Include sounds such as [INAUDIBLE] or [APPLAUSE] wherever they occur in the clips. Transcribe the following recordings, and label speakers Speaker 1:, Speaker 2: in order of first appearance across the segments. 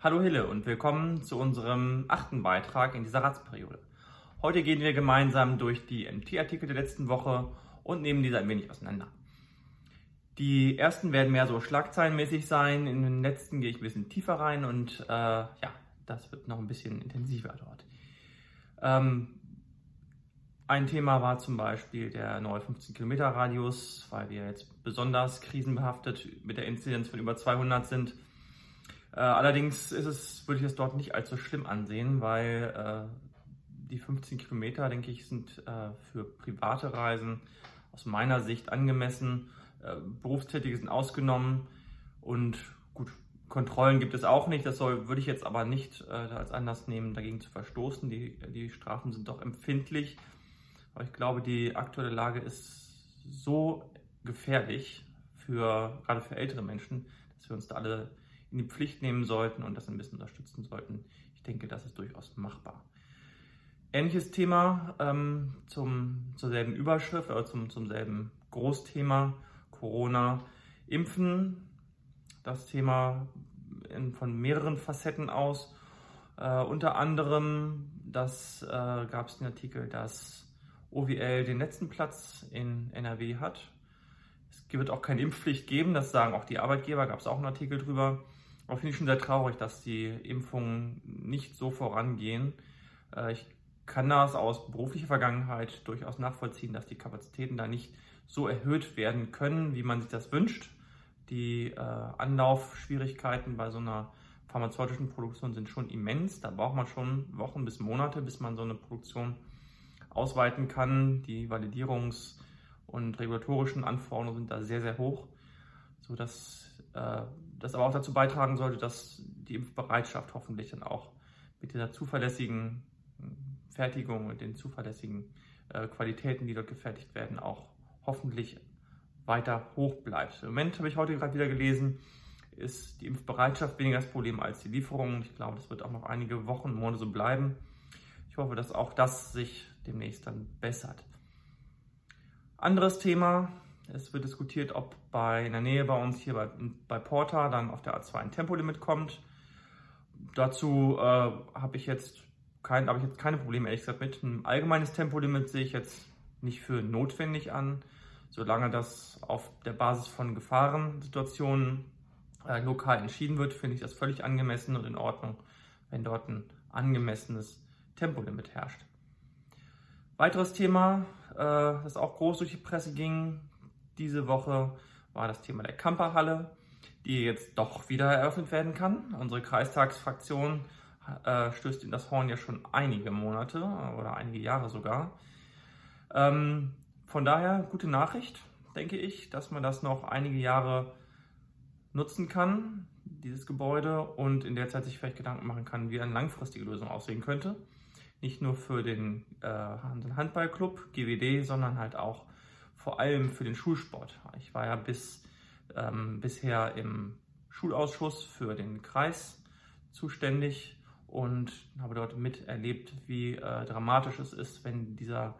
Speaker 1: Hallo Hille und willkommen zu unserem achten Beitrag in dieser Ratsperiode. Heute gehen wir gemeinsam durch die MT-Artikel der letzten Woche und nehmen diese ein wenig auseinander. Die ersten werden mehr so schlagzeilenmäßig sein, in den letzten gehe ich ein bisschen tiefer rein und äh, ja, das wird noch ein bisschen intensiver dort. Ähm, ein Thema war zum Beispiel der neue 15-Kilometer-Radius, weil wir jetzt besonders krisenbehaftet mit der Inzidenz von über 200 sind. Äh, allerdings ist es, würde ich es dort nicht so schlimm ansehen, weil äh, die 15 Kilometer, denke ich, sind äh, für private Reisen aus meiner Sicht angemessen. Äh, Berufstätige sind ausgenommen und gut, Kontrollen gibt es auch nicht. Das soll, würde ich jetzt aber nicht äh, als Anlass nehmen, dagegen zu verstoßen. Die, die Strafen sind doch empfindlich. Aber ich glaube, die aktuelle Lage ist so gefährlich für gerade für ältere Menschen, dass wir uns da alle in die Pflicht nehmen sollten und das ein bisschen unterstützen sollten. Ich denke, das ist durchaus machbar. Ähnliches Thema ähm, zum, zur selben Überschrift oder zum, zum selben Großthema Corona. Impfen, das Thema in, von mehreren Facetten aus. Äh, unter anderem, äh, gab es den Artikel, dass OWL den letzten Platz in NRW hat. Es wird auch keine Impfpflicht geben, das sagen auch die Arbeitgeber, gab es auch einen Artikel drüber. Aber finde ich schon sehr traurig, dass die Impfungen nicht so vorangehen. Äh, ich kann das aus beruflicher Vergangenheit durchaus nachvollziehen, dass die Kapazitäten da nicht so erhöht werden können, wie man sich das wünscht. Die äh, Anlaufschwierigkeiten bei so einer pharmazeutischen Produktion sind schon immens. Da braucht man schon Wochen bis Monate, bis man so eine Produktion ausweiten kann. Die Validierungs- und regulatorischen Anforderungen sind da sehr, sehr hoch, sodass äh, das aber auch dazu beitragen sollte, dass die Impfbereitschaft hoffentlich dann auch mit dieser zuverlässigen hm, Fertigung und den zuverlässigen äh, Qualitäten, die dort gefertigt werden, auch hoffentlich weiter hoch bleibt. Im Moment habe ich heute gerade wieder gelesen, ist die Impfbereitschaft weniger das Problem als die Lieferung. Ich glaube, das wird auch noch einige Wochen, Monate so bleiben. Ich hoffe, dass auch das sich demnächst dann bessert. Anderes Thema, es wird diskutiert, ob bei in der Nähe bei uns hier bei, bei Porta dann auf der A2 ein Tempolimit kommt. Dazu äh, habe ich jetzt kein, habe ich jetzt keine Probleme ehrlich gesagt mit. Ein allgemeines Tempolimit sehe ich jetzt nicht für notwendig an, solange das auf der Basis von Gefahrensituationen äh, lokal entschieden wird, finde ich das völlig angemessen und in Ordnung, wenn dort ein angemessenes Tempolimit herrscht. Weiteres Thema, äh, das auch groß durch die Presse ging diese Woche, war das Thema der Kamperhalle, die jetzt doch wieder eröffnet werden kann. Unsere Kreistagsfraktion äh, stößt in das Horn ja schon einige Monate oder einige Jahre sogar. Ähm, von daher gute Nachricht, denke ich, dass man das noch einige Jahre nutzen kann, dieses Gebäude, und in der Zeit sich vielleicht Gedanken machen kann, wie eine langfristige Lösung aussehen könnte nicht nur für den äh, Handballclub GWD, sondern halt auch vor allem für den Schulsport. Ich war ja bis ähm, bisher im Schulausschuss für den Kreis zuständig und habe dort miterlebt, wie äh, dramatisch es ist, wenn dieser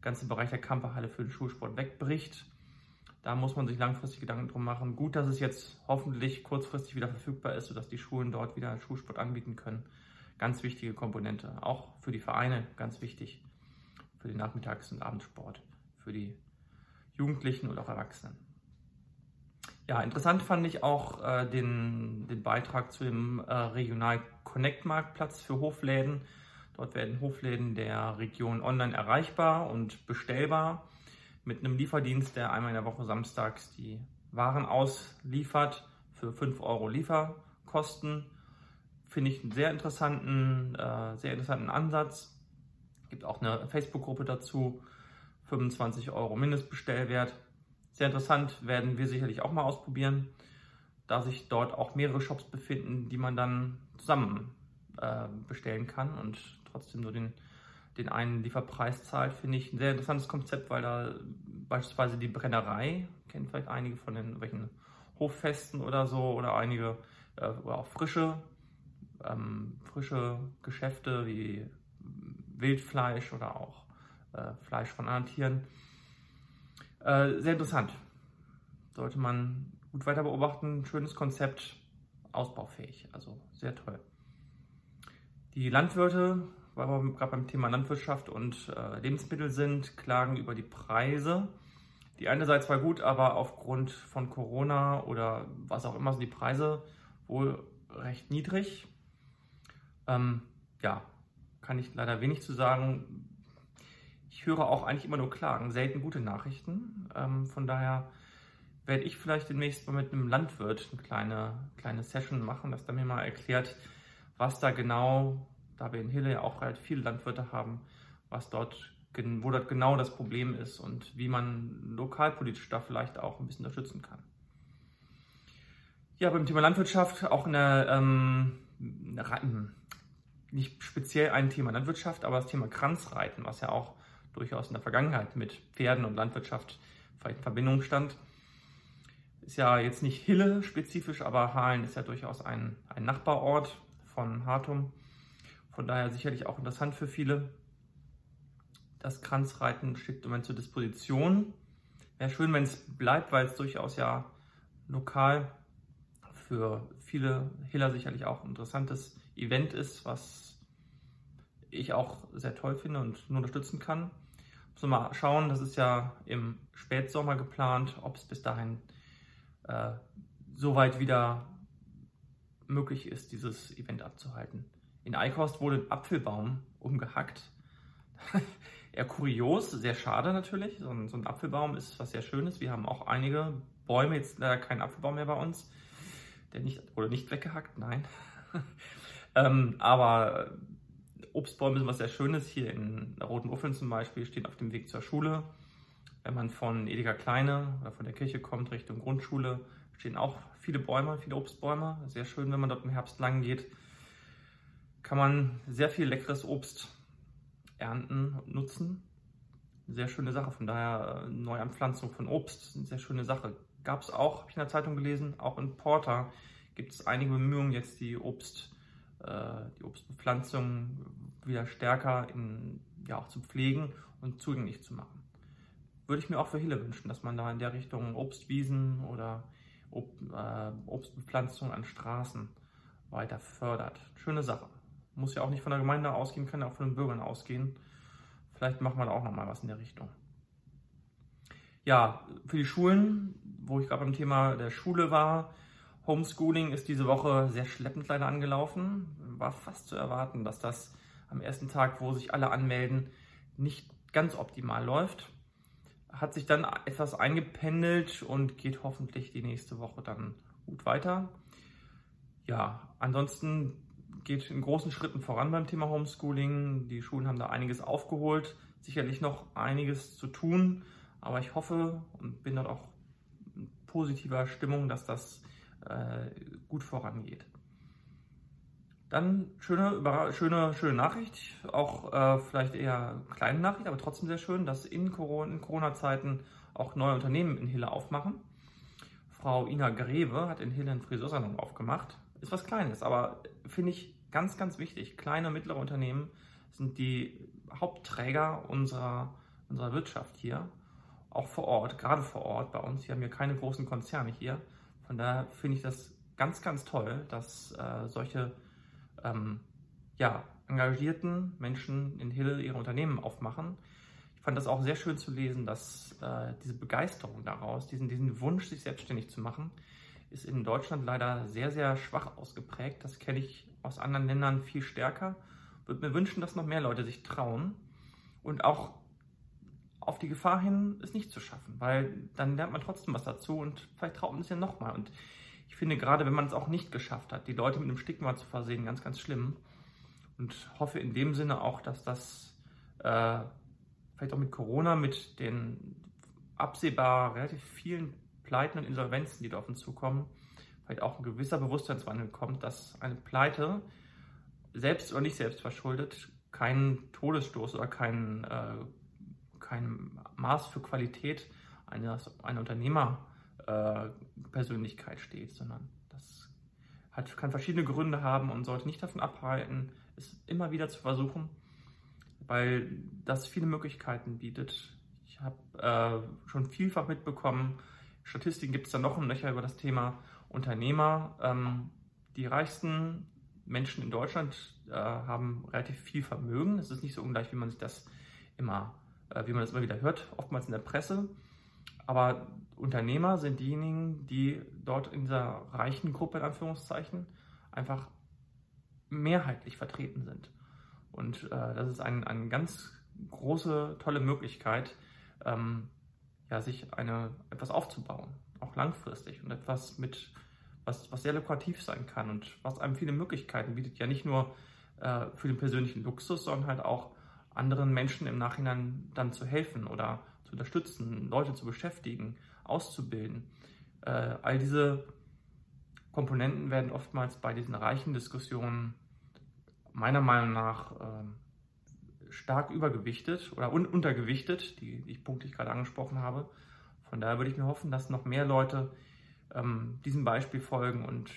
Speaker 1: ganze Bereich der Kamperhalle für den Schulsport wegbricht. Da muss man sich langfristig Gedanken drum machen. Gut, dass es jetzt hoffentlich kurzfristig wieder verfügbar ist, sodass die Schulen dort wieder Schulsport anbieten können ganz wichtige Komponente. Auch für die Vereine ganz wichtig, für den Nachmittags- und Abendsport, für die Jugendlichen und auch Erwachsenen. Ja, interessant fand ich auch äh, den, den Beitrag zu dem äh, Regional Connect Marktplatz für Hofläden. Dort werden Hofläden der Region online erreichbar und bestellbar mit einem Lieferdienst, der einmal in der Woche samstags die Waren ausliefert für 5 Euro Lieferkosten finde ich einen sehr interessanten, äh, sehr interessanten Ansatz. Es gibt auch eine Facebook-Gruppe dazu, 25 Euro Mindestbestellwert. Sehr interessant, werden wir sicherlich auch mal ausprobieren, da sich dort auch mehrere Shops befinden, die man dann zusammen äh, bestellen kann und trotzdem nur den, den einen Lieferpreis zahlt, finde ich ein sehr interessantes Konzept, weil da beispielsweise die Brennerei, kennen vielleicht einige von den welchen Hoffesten oder so, oder einige äh, oder auch frische ähm, frische Geschäfte wie Wildfleisch oder auch äh, Fleisch von anderen Tieren. Äh, sehr interessant. Sollte man gut weiter beobachten. Schönes Konzept. ausbaufähig. Also sehr toll. Die Landwirte, weil wir gerade beim Thema Landwirtschaft und äh, Lebensmittel sind, klagen über die Preise. Die eine sei zwar gut, aber aufgrund von Corona oder was auch immer sind die Preise wohl recht niedrig. Ähm, ja, kann ich leider wenig zu sagen. Ich höre auch eigentlich immer nur Klagen, selten gute Nachrichten. Ähm, von daher werde ich vielleicht demnächst mal mit einem Landwirt eine kleine, kleine Session machen, dass der mir mal erklärt, was da genau, da wir in Hille ja auch relativ viele Landwirte haben, was dort, wo dort genau das Problem ist und wie man lokalpolitisch da vielleicht auch ein bisschen unterstützen kann. Ja, beim Thema Landwirtschaft auch eine, ähm, eine nicht speziell ein Thema Landwirtschaft, aber das Thema Kranzreiten, was ja auch durchaus in der Vergangenheit mit Pferden und Landwirtschaft vielleicht in Verbindung stand. Ist ja jetzt nicht Hille spezifisch, aber Hahlen ist ja durchaus ein, ein Nachbarort von Hartum. Von daher sicherlich auch interessant für viele. Das Kranzreiten steht im Moment zur Disposition. Wäre schön, wenn es bleibt, weil es durchaus ja lokal für viele Hiller sicherlich auch ein interessantes Event ist, was ich auch sehr toll finde und nur unterstützen kann. Muss mal schauen, das ist ja im Spätsommer geplant, ob es bis dahin äh, soweit wieder möglich ist, dieses Event abzuhalten. In Eickhorst wurde ein Apfelbaum umgehackt. [LAUGHS] Eher kurios, sehr schade natürlich. So ein, so ein, Apfelbaum ist was sehr Schönes. Wir haben auch einige Bäume, jetzt leider kein Apfelbaum mehr bei uns. Der nicht, oder nicht weggehackt, nein. [LAUGHS] ähm, aber Obstbäume sind was sehr Schönes. Hier in Roten Uffeln zum Beispiel stehen auf dem Weg zur Schule. Wenn man von Edeka Kleine oder von der Kirche kommt Richtung Grundschule, stehen auch viele Bäume, viele Obstbäume. Sehr schön, wenn man dort im Herbst lang geht. Kann man sehr viel leckeres Obst ernten und nutzen. Sehr schöne Sache. Von daher äh, Neuanpflanzung von Obst, sehr schöne Sache. Gab es auch, habe ich in der Zeitung gelesen, auch in Porter gibt es einige Bemühungen, jetzt die Obst, die Obstbepflanzung wieder stärker in, ja, auch zu pflegen und zugänglich zu machen. Würde ich mir auch für Hille wünschen, dass man da in der Richtung Obstwiesen oder Ob, äh, Obstbepflanzung an Straßen weiter fördert. Schöne Sache. Muss ja auch nicht von der Gemeinde ausgehen, kann ja auch von den Bürgern ausgehen. Vielleicht machen wir da auch nochmal was in der Richtung. Ja, für die Schulen, wo ich gerade beim Thema der Schule war, Homeschooling ist diese Woche sehr schleppend leider angelaufen. War fast zu erwarten, dass das am ersten Tag, wo sich alle anmelden, nicht ganz optimal läuft. Hat sich dann etwas eingependelt und geht hoffentlich die nächste Woche dann gut weiter. Ja, ansonsten geht in großen Schritten voran beim Thema Homeschooling. Die Schulen haben da einiges aufgeholt, sicherlich noch einiges zu tun, aber ich hoffe und bin dort auch in positiver Stimmung, dass das äh, gut vorangeht. Dann schöne, schöne, schöne Nachricht, auch äh, vielleicht eher kleine Nachricht, aber trotzdem sehr schön, dass in Corona-Zeiten auch neue Unternehmen in Hille aufmachen. Frau Ina Greve hat in Hille einen Friseursalon aufgemacht. Ist was Kleines, aber finde ich ganz, ganz wichtig. Kleine, mittlere Unternehmen sind die Hauptträger unserer, unserer Wirtschaft hier, auch vor Ort, gerade vor Ort bei uns. Wir haben hier keine großen Konzerne hier. Von daher finde ich das ganz, ganz toll, dass äh, solche ähm, ja, engagierten Menschen in Hill ihre Unternehmen aufmachen. Ich fand das auch sehr schön zu lesen, dass äh, diese Begeisterung daraus, diesen, diesen Wunsch, sich selbstständig zu machen, ist in Deutschland leider sehr, sehr schwach ausgeprägt. Das kenne ich aus anderen Ländern viel stärker. Würde mir wünschen, dass noch mehr Leute sich trauen und auch auf die Gefahr hin, es nicht zu schaffen, weil dann lernt man trotzdem was dazu und vielleicht traut man es ja nochmal. Und ich finde gerade, wenn man es auch nicht geschafft hat, die Leute mit einem Stigma zu versehen, ganz, ganz schlimm. Und hoffe in dem Sinne auch, dass das äh, vielleicht auch mit Corona, mit den absehbar relativ vielen Pleiten und Insolvenzen, die da auf uns zukommen, vielleicht auch ein gewisser Bewusstseinswandel kommt, dass eine Pleite, selbst oder nicht selbst verschuldet, kein Todesstoß oder kein, äh, kein Maß für Qualität eines, einer Unternehmer äh, steht, sondern das hat, kann verschiedene Gründe haben und sollte nicht davon abhalten, es immer wieder zu versuchen, weil das viele Möglichkeiten bietet. Ich habe äh, schon vielfach mitbekommen, Statistiken gibt es da noch ein Löcher über das Thema Unternehmer, ähm, die reichsten Menschen in Deutschland äh, haben relativ viel Vermögen. Es ist nicht so ungleich, wie man sich das immer, wie man das immer wieder hört, oftmals in der Presse. Aber Unternehmer sind diejenigen, die dort in dieser reichen Gruppe in Anführungszeichen einfach mehrheitlich vertreten sind. Und äh, das ist ein, eine ganz große, tolle Möglichkeit, ähm, ja, sich eine, etwas aufzubauen, auch langfristig und etwas mit, was, was sehr lukrativ sein kann und was einem viele Möglichkeiten bietet, ja nicht nur äh, für den persönlichen Luxus, sondern halt auch anderen Menschen im Nachhinein dann zu helfen oder zu unterstützen, Leute zu beschäftigen, auszubilden. Äh, all diese Komponenten werden oftmals bei diesen reichen Diskussionen meiner Meinung nach äh, stark übergewichtet oder un untergewichtet, die, die Punkte, die ich gerade angesprochen habe. Von daher würde ich mir hoffen, dass noch mehr Leute ähm, diesem Beispiel folgen und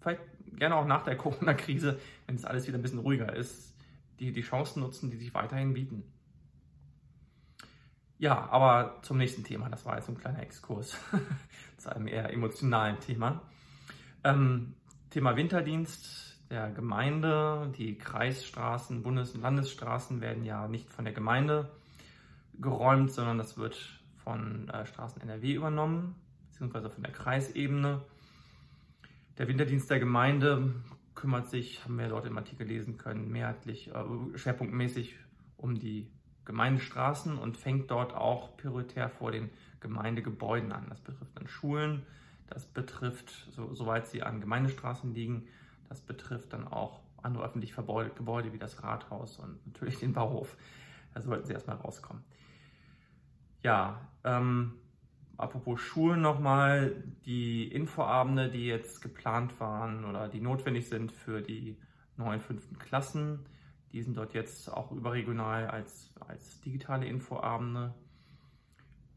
Speaker 1: vielleicht gerne auch nach der [LAUGHS] Corona-Krise, wenn es alles wieder ein bisschen ruhiger ist, die, die Chancen nutzen, die sich weiterhin bieten. Ja, aber zum nächsten Thema. Das war jetzt ein kleiner Exkurs [LAUGHS] zu einem eher emotionalen Thema. Ähm, Thema Winterdienst der Gemeinde. Die Kreisstraßen, Bundes- und Landesstraßen werden ja nicht von der Gemeinde geräumt, sondern das wird von äh, Straßen NRW übernommen, beziehungsweise von der Kreisebene. Der Winterdienst der Gemeinde kümmert sich, haben wir dort im Artikel lesen können, mehrheitlich, äh, schwerpunktmäßig um die Gemeindestraßen und fängt dort auch prioritär vor den Gemeindegebäuden an. Das betrifft dann Schulen, das betrifft, so, soweit sie an Gemeindestraßen liegen, das betrifft dann auch andere öffentliche Gebäude wie das Rathaus und natürlich den Bauhof. Da sollten sie erstmal rauskommen. Ja, ähm, apropos Schulen nochmal, die Infoabende, die jetzt geplant waren oder die notwendig sind für die neuen fünften Klassen, die sind dort jetzt auch überregional als, als digitale Infoabende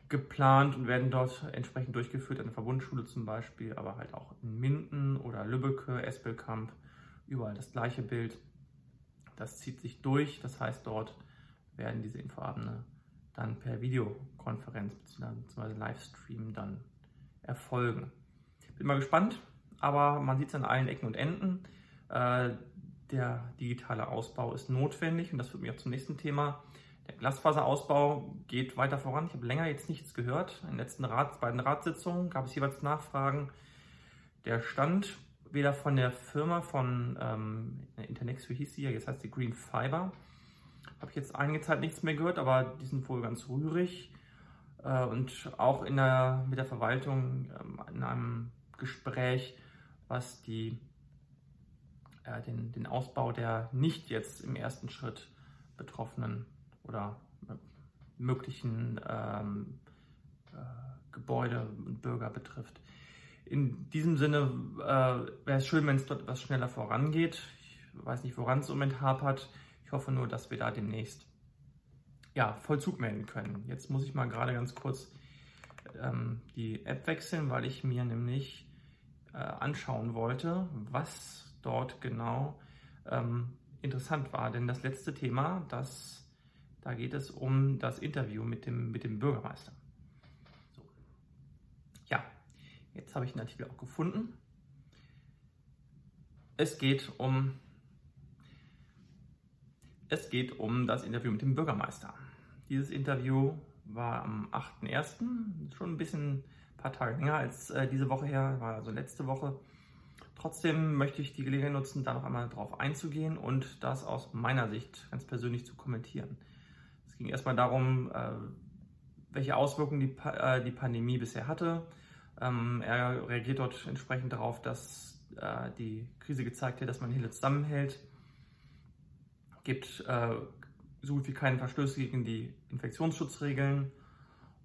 Speaker 1: geplant und werden dort entsprechend durchgeführt, an der Verbundschule zum Beispiel, aber halt auch in Minden oder Lübbecke, Espelkamp, überall das gleiche Bild. Das zieht sich durch, das heißt, dort werden diese Infoabende dann per Videokonferenz bzw. Livestream dann erfolgen. Bin mal gespannt, aber man sieht es an allen Ecken und Enden. Äh, der digitale Ausbau ist notwendig und das führt mich auch zum nächsten Thema. Der Glasfaserausbau geht weiter voran. Ich habe länger jetzt nichts gehört. In den letzten Rat, beiden Ratssitzungen gab es jeweils Nachfragen. Der Stand weder von der Firma von ähm, Internex, wie hieß sie ja, jetzt heißt sie Green Fiber, habe ich jetzt einige Zeit nichts mehr gehört, aber die sind wohl ganz rührig. Äh, und auch in der, mit der Verwaltung ähm, in einem Gespräch, was die äh, den, den Ausbau der nicht jetzt im ersten Schritt Betroffenen oder äh, möglichen ähm, äh, Gebäude und Bürger betrifft. In diesem Sinne äh, wäre es schön, wenn es dort etwas schneller vorangeht. Ich weiß nicht, woran es im Moment hapert. Ich hoffe nur, dass wir da demnächst ja, Vollzug melden können. Jetzt muss ich mal gerade ganz kurz ähm, die App wechseln, weil ich mir nämlich äh, anschauen wollte, was dort genau ähm, interessant war. Denn das letzte Thema, das, da geht es um das Interview mit dem, mit dem Bürgermeister. So. Ja, jetzt habe ich den Artikel auch gefunden. Es geht um es geht um das Interview mit dem Bürgermeister. Dieses Interview war am 8.1., schon ein bisschen ein paar Tage länger als äh, diese Woche her, war also letzte Woche. Trotzdem möchte ich die Gelegenheit nutzen, da noch einmal drauf einzugehen und das aus meiner Sicht ganz persönlich zu kommentieren. Es ging erstmal darum, äh, welche Auswirkungen die, äh, die Pandemie bisher hatte. Ähm, er reagiert dort entsprechend darauf, dass äh, die Krise gezeigt hat, dass man hier zusammenhält. Gibt so gut wie keine Verstöße gegen die Infektionsschutzregeln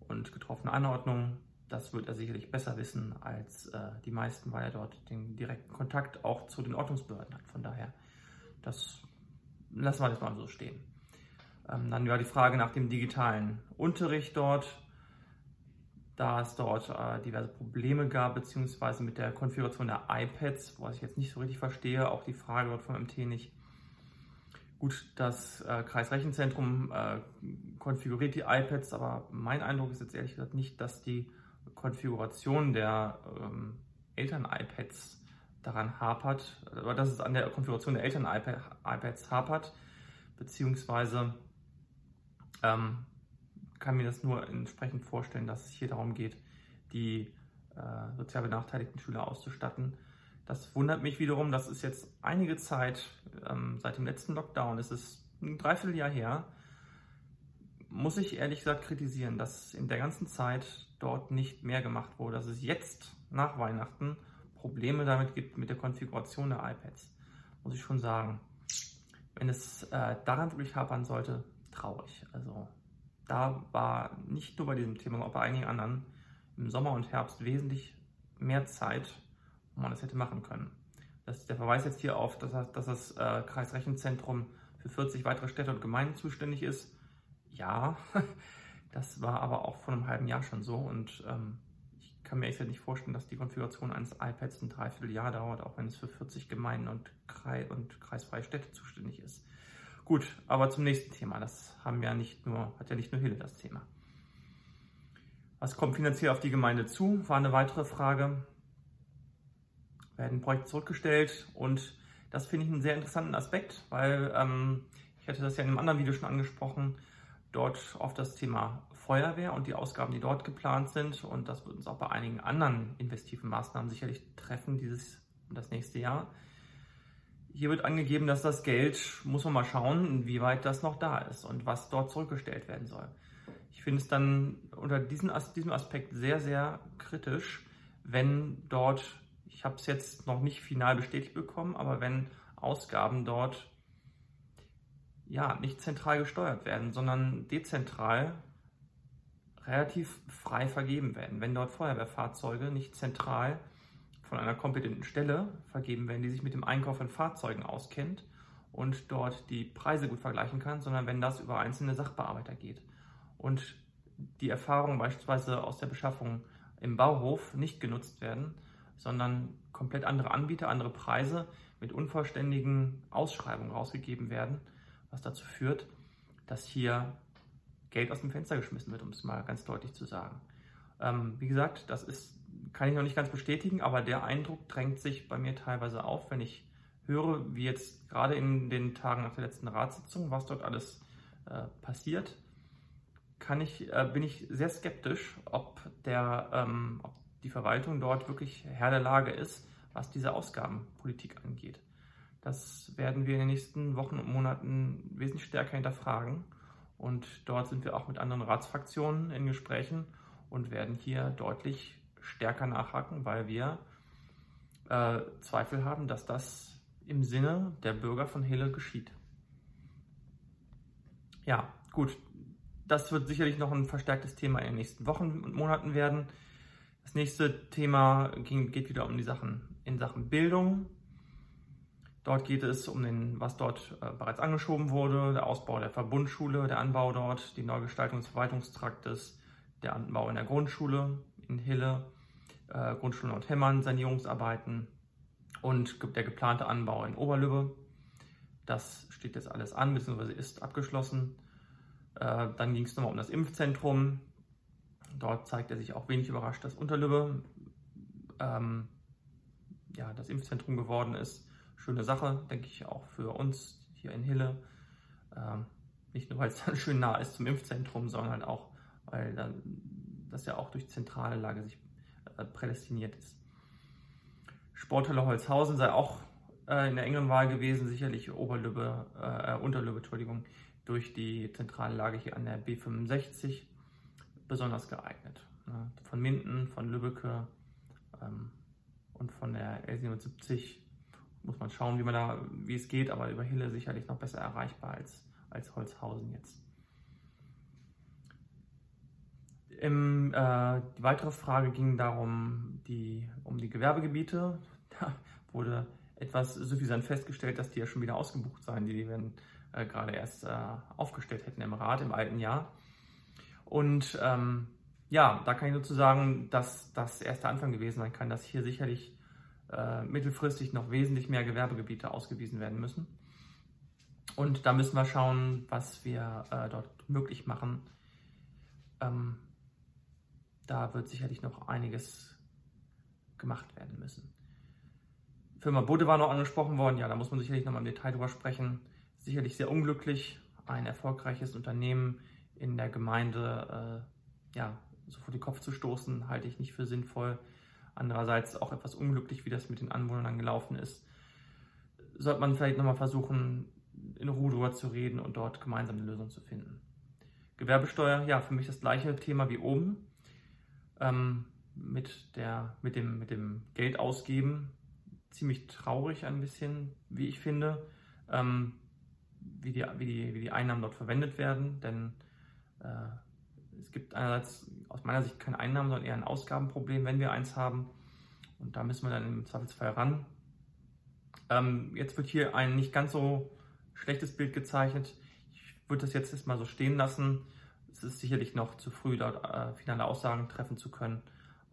Speaker 1: und getroffene Anordnungen. Das wird er sicherlich besser wissen als äh, die meisten, weil er dort den direkten Kontakt auch zu den Ordnungsbehörden hat. Von daher, das lassen wir das mal so stehen. Ähm, dann war die Frage nach dem digitalen Unterricht dort, da es dort äh, diverse Probleme gab, beziehungsweise mit der Konfiguration der iPads, was ich jetzt nicht so richtig verstehe, auch die Frage dort vom MT nicht. Gut, das äh, Kreisrechenzentrum äh, konfiguriert die iPads, aber mein Eindruck ist jetzt ehrlich gesagt nicht, dass die Konfiguration der ähm, Eltern-iPads daran hapert, oder dass es an der Konfiguration der Eltern-iPads hapert, beziehungsweise ähm, kann mir das nur entsprechend vorstellen, dass es hier darum geht, die äh, sozial benachteiligten Schüler auszustatten. Das wundert mich wiederum, das ist jetzt einige Zeit, ähm, seit dem letzten Lockdown, es ist ein Dreivierteljahr her, muss ich ehrlich gesagt kritisieren, dass in der ganzen Zeit dort nicht mehr gemacht wurde, dass es jetzt nach Weihnachten Probleme damit gibt mit der Konfiguration der iPads. Muss ich schon sagen. Wenn es äh, daran wirklich hapern sollte, traurig. Also da war nicht nur bei diesem Thema, auch bei einigen anderen im Sommer und Herbst wesentlich mehr Zeit, wo man das hätte machen können. Das, der Verweis jetzt hier auf, dass, dass das äh, Kreisrechenzentrum für 40 weitere Städte und Gemeinden zuständig ist, ja, [LAUGHS] das war aber auch vor einem halben Jahr schon so und ähm, ich kann mir echt nicht vorstellen, dass die Konfiguration eines iPads ein Dreivierteljahr dauert, auch wenn es für 40 Gemeinden und, Kreis und kreisfreie Städte zuständig ist. Gut, aber zum nächsten Thema. Das haben ja nicht nur, hat ja nicht nur Hille das Thema. Was kommt finanziell auf die Gemeinde zu? War eine weitere Frage. Werden Projekte zurückgestellt und das finde ich einen sehr interessanten Aspekt, weil ähm, ich hatte das ja in einem anderen Video schon angesprochen, dort auf das Thema Feuerwehr und die Ausgaben, die dort geplant sind und das wird uns auch bei einigen anderen investiven Maßnahmen sicherlich treffen dieses und das nächste Jahr. Hier wird angegeben, dass das Geld, muss man mal schauen, inwieweit das noch da ist und was dort zurückgestellt werden soll. Ich finde es dann unter diesem, Aspekt sehr, sehr kritisch, wenn dort, habe es jetzt noch nicht final bestätigt bekommen, aber wenn Ausgaben dort ja nicht zentral gesteuert werden, sondern dezentral relativ frei vergeben werden. Wenn dort Feuerwehrfahrzeuge nicht zentral von einer kompetenten Stelle vergeben werden, die sich mit dem Einkauf von Fahrzeugen auskennt und dort die Preise gut vergleichen kann, sondern wenn das über einzelne Sachbearbeiter geht. Und die Erfahrungen beispielsweise aus der Beschaffung im Bauhof nicht genutzt werden, sondern komplett andere Anbieter, andere Preise mit unvollständigen Ausschreibungen rausgegeben werden, was dazu führt, dass hier Geld aus dem Fenster geschmissen wird, um es mal ganz deutlich zu sagen. Ähm, wie gesagt, das ist kann ich noch nicht ganz bestätigen, aber der Eindruck drängt sich bei mir teilweise auf, wenn ich höre, wie jetzt gerade in den Tagen nach der letzten Ratssitzung, was dort alles äh, passiert, ich, äh, bin ich sehr skeptisch, ob, der, ähm, ob die Verwaltung dort wirklich Herr der Lage ist, was diese Ausgabenpolitik angeht. Das werden wir in den nächsten Wochen und Monaten wesentlich stärker hinterfragen. Und dort sind wir auch mit anderen Ratsfraktionen in Gesprächen und werden hier deutlich stärker nachhaken, weil wir äh, Zweifel haben, dass das im Sinne der Bürger von Hille geschieht. Ja, gut. Das wird sicherlich noch ein verstärktes Thema in den nächsten Wochen und Monaten werden. Das nächste Thema ging, geht wieder um die Sachen in Sachen Bildung. Dort geht es um den, was dort äh, bereits angeschoben wurde, der Ausbau der Verbundschule, der Anbau dort, die Neugestaltung des Verwaltungstraktes, der Anbau in der Grundschule in Hille, äh, Grundschule Nordhemmern, Sanierungsarbeiten und der geplante Anbau in Oberlübbe. Das steht jetzt alles an, bzw. ist abgeschlossen. Äh, dann ging es nochmal um das Impfzentrum. Dort zeigt er sich auch wenig überrascht, dass Unterlübbe ähm, ja, das Impfzentrum geworden ist. Schöne Sache, denke ich, auch für uns hier in Hille. Ähm, nicht nur, weil es [LAUGHS] dann schön nah ist zum Impfzentrum, sondern auch, weil dann, das ja auch durch zentrale Lage sich äh, prädestiniert ist. Sporthalle Holzhausen sei auch äh, in der engeren Wahl gewesen, sicherlich Oberlübbe, äh, Unterlübbe, Entschuldigung, durch die zentrale Lage hier an der B65 besonders geeignet. Ne? Von Minden, von Lübbecke ähm, und von der L77 muss man schauen, wie man da, wie es geht, aber über Hille sicherlich noch besser erreichbar als, als Holzhausen jetzt. Im, äh, die weitere Frage ging darum, die, um die Gewerbegebiete. [LAUGHS] Da wurde etwas suffisant festgestellt, dass die ja schon wieder ausgebucht seien, die, die äh, gerade erst äh, aufgestellt hätten im Rat im alten Jahr. Und ähm, ja, da kann ich nur zu sagen, dass das erst der Anfang gewesen sein kann, dass hier sicherlich äh, mittelfristig noch wesentlich mehr Gewerbegebiete ausgewiesen werden müssen. Und da müssen wir schauen, was wir äh, dort möglich machen. Ähm, da wird sicherlich noch einiges gemacht werden müssen. Firma Budde war noch angesprochen worden. Ja, da muss man sicherlich nochmal im Detail drüber sprechen. Sicherlich sehr unglücklich, ein erfolgreiches Unternehmen in der Gemeinde äh, ja, so vor den Kopf zu stoßen, halte ich nicht für sinnvoll. Andererseits auch etwas unglücklich, wie das mit den Anwohnern gelaufen ist. Sollte man vielleicht nochmal versuchen, in Ruhe drüber zu reden und dort gemeinsam eine Lösung zu finden. Gewerbesteuer, ja, für mich das gleiche Thema wie oben. Ähm, mit, der, mit, dem, mit dem Geld ausgeben. Ziemlich traurig ein bisschen, wie ich finde, ähm, wie, die, wie, die, wie die Einnahmen dort verwendet werden. Denn es gibt einerseits aus meiner Sicht keine Einnahmen, sondern eher ein Ausgabenproblem, wenn wir eins haben. Und da müssen wir dann im Zweifelsfall ran. Ähm, jetzt wird hier ein nicht ganz so schlechtes Bild gezeichnet. Ich würde das jetzt erstmal so stehen lassen. Es ist sicherlich noch zu früh, dort äh, finale Aussagen treffen zu können.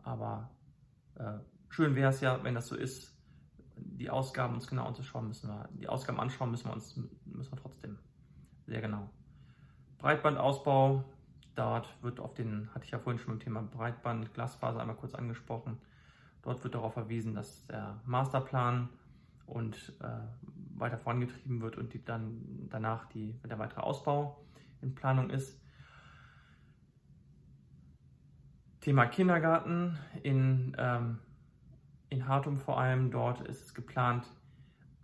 Speaker 1: Aber äh, schön wäre es ja, wenn das so ist. Die Ausgaben uns genau anzuschauen müssen wir. Die Ausgaben anschauen müssen wir uns müssen wir trotzdem. Sehr genau. Breitbandausbau, dort wird auf den, hatte ich ja vorhin schon im Thema Breitband, Glasfaser einmal kurz angesprochen. Dort wird darauf verwiesen, dass der Masterplan und äh, weiter vorangetrieben wird und die dann danach die, der weitere Ausbau in Planung ist. Thema Kindergarten in, ähm, in Hartum vor allem. Dort ist es geplant,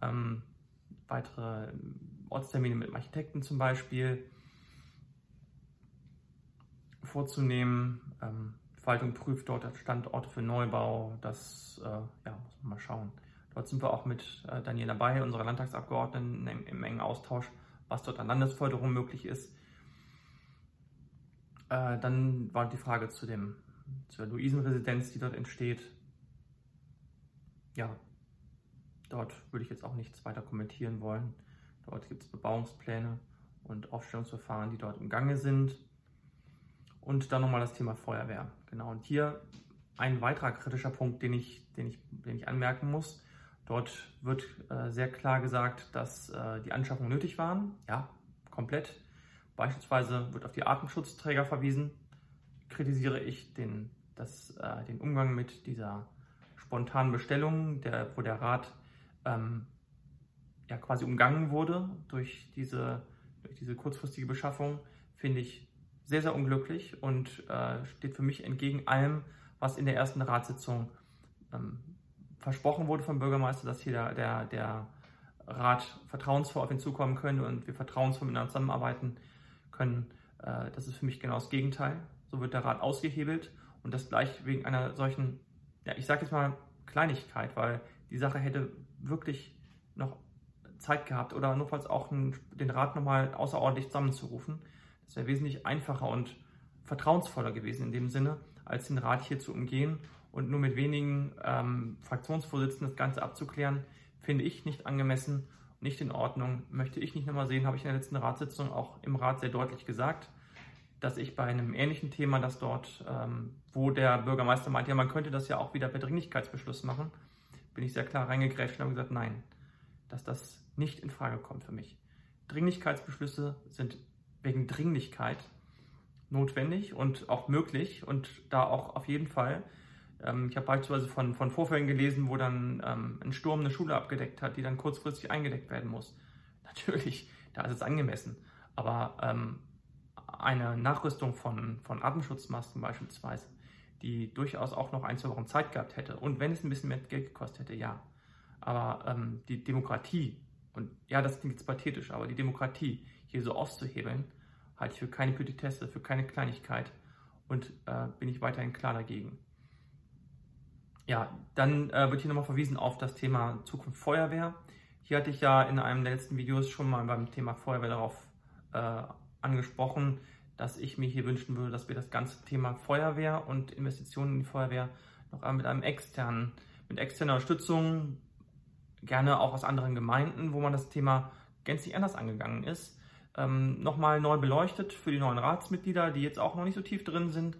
Speaker 1: ähm, weitere Ortstermine mit Architekten zum Beispiel vorzunehmen. Ähm, Verwaltung prüft dort Standorte für Neubau. Das äh, ja, muss man mal schauen. Dort sind wir auch mit äh, Daniela Bay, unserer Landtagsabgeordneten, im, im engen Austausch, was dort an Landesförderung möglich ist. Äh, dann war die Frage zu dem zur Luisenresidenz, die dort entsteht. Ja, dort würde ich jetzt auch nichts weiter kommentieren wollen. Dort gibt es Bebauungspläne und Aufstellungsverfahren, die dort im Gange sind. Und dann nochmal das Thema Feuerwehr. Genau, und hier ein weiterer kritischer Punkt, den ich, den ich, den ich anmerken muss. Dort wird äh, sehr klar gesagt, dass äh, die Anschaffungen nötig waren. Ja, komplett. Beispielsweise wird auf die Atemschutzträger verwiesen kritisiere ich den, das, äh, den Umgang mit dieser spontanen Bestellung, der, wo der Rat ähm, ja quasi umgangen wurde durch diese, durch diese kurzfristige Beschaffung, finde ich sehr, sehr unglücklich und äh, steht für mich entgegen allem, was in der ersten Ratssitzung ähm, versprochen wurde vom Bürgermeister, dass hier der, der, der Rat vertrauensvoll auf ihn zukommen könnte und wir vertrauensvoll miteinander zusammenarbeiten können. Äh, das ist für mich genau das Gegenteil. So wird der Rat ausgehebelt und das gleich wegen einer solchen, ja, ich sage jetzt mal Kleinigkeit, weil die Sache hätte wirklich noch Zeit gehabt oder notfalls auch den Rat nochmal außerordentlich zusammenzurufen. Das wäre wesentlich einfacher und vertrauensvoller gewesen in dem Sinne, als den Rat hier zu umgehen und nur mit wenigen ähm, Fraktionsvorsitzenden das Ganze abzuklären, finde ich nicht angemessen, nicht in Ordnung, möchte ich nicht nochmal sehen, habe ich in der letzten Ratssitzung auch im Rat sehr deutlich gesagt dass ich bei einem ähnlichen Thema, das dort, ähm, wo der Bürgermeister meint, ja, man könnte das ja auch wieder per Dringlichkeitsbeschluss machen, bin ich sehr klar reingegrätscht und habe gesagt, nein, dass das nicht in Frage kommt für mich. Dringlichkeitsbeschlüsse sind wegen Dringlichkeit notwendig und auch möglich und da auch auf jeden Fall. Ähm, ich habe beispielsweise von, von Vorfällen gelesen, wo dann ähm, ein Sturm eine Schule abgedeckt hat, die dann kurzfristig eingedeckt werden muss. [LAUGHS] Natürlich, da ist es angemessen. Aber ähm, eine Nachrüstung von, von Atemschutzmasken beispielsweise, die durchaus auch noch ein, zwei Wochen Zeit gehabt hätte und wenn es ein bisschen mehr Geld gekostet hätte, ja. Aber ähm, die Demokratie, und ja, das klingt jetzt pathetisch, aber die Demokratie hier so auszuhebeln, halte ich für keine Petitesse, für keine Kleinigkeit und äh, bin ich weiterhin klar dagegen. Ja, dann äh, wird hier nochmal verwiesen auf das Thema Zukunft Feuerwehr. Hier hatte ich ja in einem der letzten Videos schon mal beim Thema Feuerwehr darauf äh, angesprochen, dass ich mir hier wünschen würde, dass wir das ganze Thema Feuerwehr und Investitionen in die Feuerwehr noch mit einem externen, mit externer Unterstützung, gerne auch aus anderen Gemeinden, wo man das Thema gänzlich anders angegangen ist, ähm, nochmal neu beleuchtet für die neuen Ratsmitglieder, die jetzt auch noch nicht so tief drin sind.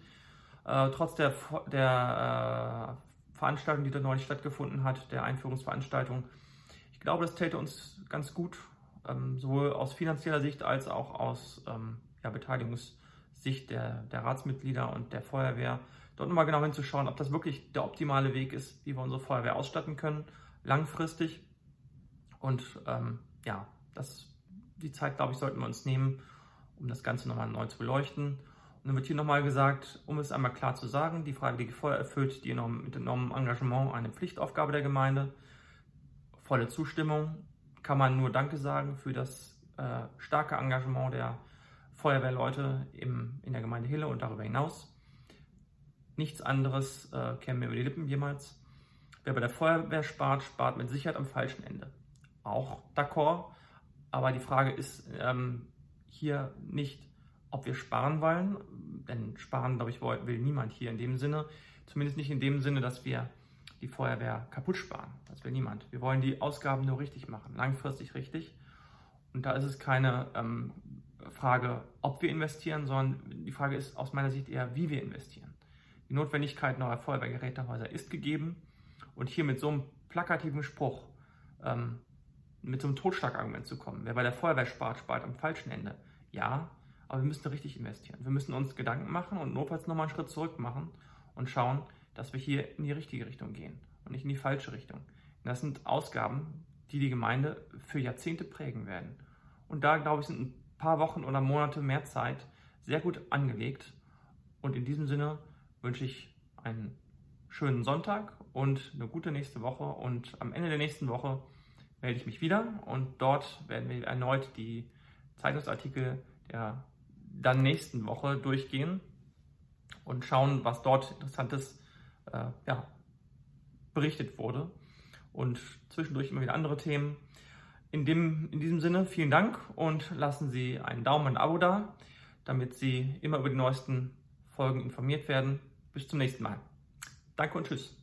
Speaker 1: Äh, trotz der, der äh, Veranstaltung, die da neulich stattgefunden hat, der Einführungsveranstaltung. Ich glaube, das täte uns ganz gut ähm, sowohl aus finanzieller Sicht als auch aus ähm, ja, Beteiligungssicht der, der Ratsmitglieder und der Feuerwehr, dort nochmal genau hinzuschauen, ob das wirklich der optimale Weg ist, wie wir unsere Feuerwehr ausstatten können, langfristig. Und ähm, ja, das, die Zeit, glaube ich, sollten wir uns nehmen, um das Ganze nochmal neu zu beleuchten. Und dann wird hier nochmal gesagt, um es einmal klar zu sagen, die Freiwillige Feuer erfüllt die enorm, mit enormem Engagement eine Pflichtaufgabe der Gemeinde. Volle Zustimmung. Kann man nur Danke sagen für das äh, starke Engagement der Feuerwehrleute im, in der Gemeinde Hille und darüber hinaus. Nichts anderes äh, käme mir über die Lippen jemals. Wer bei der Feuerwehr spart, spart mit Sicherheit am falschen Ende. Auch d'accord. Aber die Frage ist ähm, hier nicht, ob wir sparen wollen, denn sparen, glaube ich, will niemand hier in dem Sinne. Zumindest nicht in dem Sinne, dass wir die Feuerwehr kaputt sparen. Das will niemand. Wir wollen die Ausgaben nur richtig machen, langfristig richtig. Und da ist es keine ähm, Frage, ob wir investieren, sondern die Frage ist aus meiner Sicht eher, wie wir investieren. Die Notwendigkeit neuer Feuerwehrgerätehäuser ist gegeben und hier mit so einem plakativen Spruch, ähm, mit so einem Totschlagargument zu kommen, wer bei der Feuerwehr spart, spart am falschen Ende. Ja, aber wir müssen richtig investieren. Wir müssen uns Gedanken machen und notfalls nochmal einen Schritt zurück machen und schauen, dass wir hier in die richtige Richtung gehen und nicht in die falsche Richtung. Das sind Ausgaben, die die Gemeinde für Jahrzehnte prägen werden. Und da, glaube ich, sind ein paar Wochen oder Monate mehr Zeit sehr gut angelegt. Und in diesem Sinne wünsche ich einen schönen Sonntag und eine gute nächste Woche. Und am Ende der nächsten Woche melde ich mich wieder und dort werden wir erneut die Zeitungsartikel der dann nächsten Woche durchgehen und schauen, was dort Interessantes äh, ja, berichtet wurde. Und zwischendurch immer wieder andere Themen. In, dem, in diesem Sinne vielen Dank und lassen Sie einen Daumen und ein Abo da, damit Sie immer über die neuesten Folgen informiert werden. Bis zum nächsten Mal. Danke und tschüss.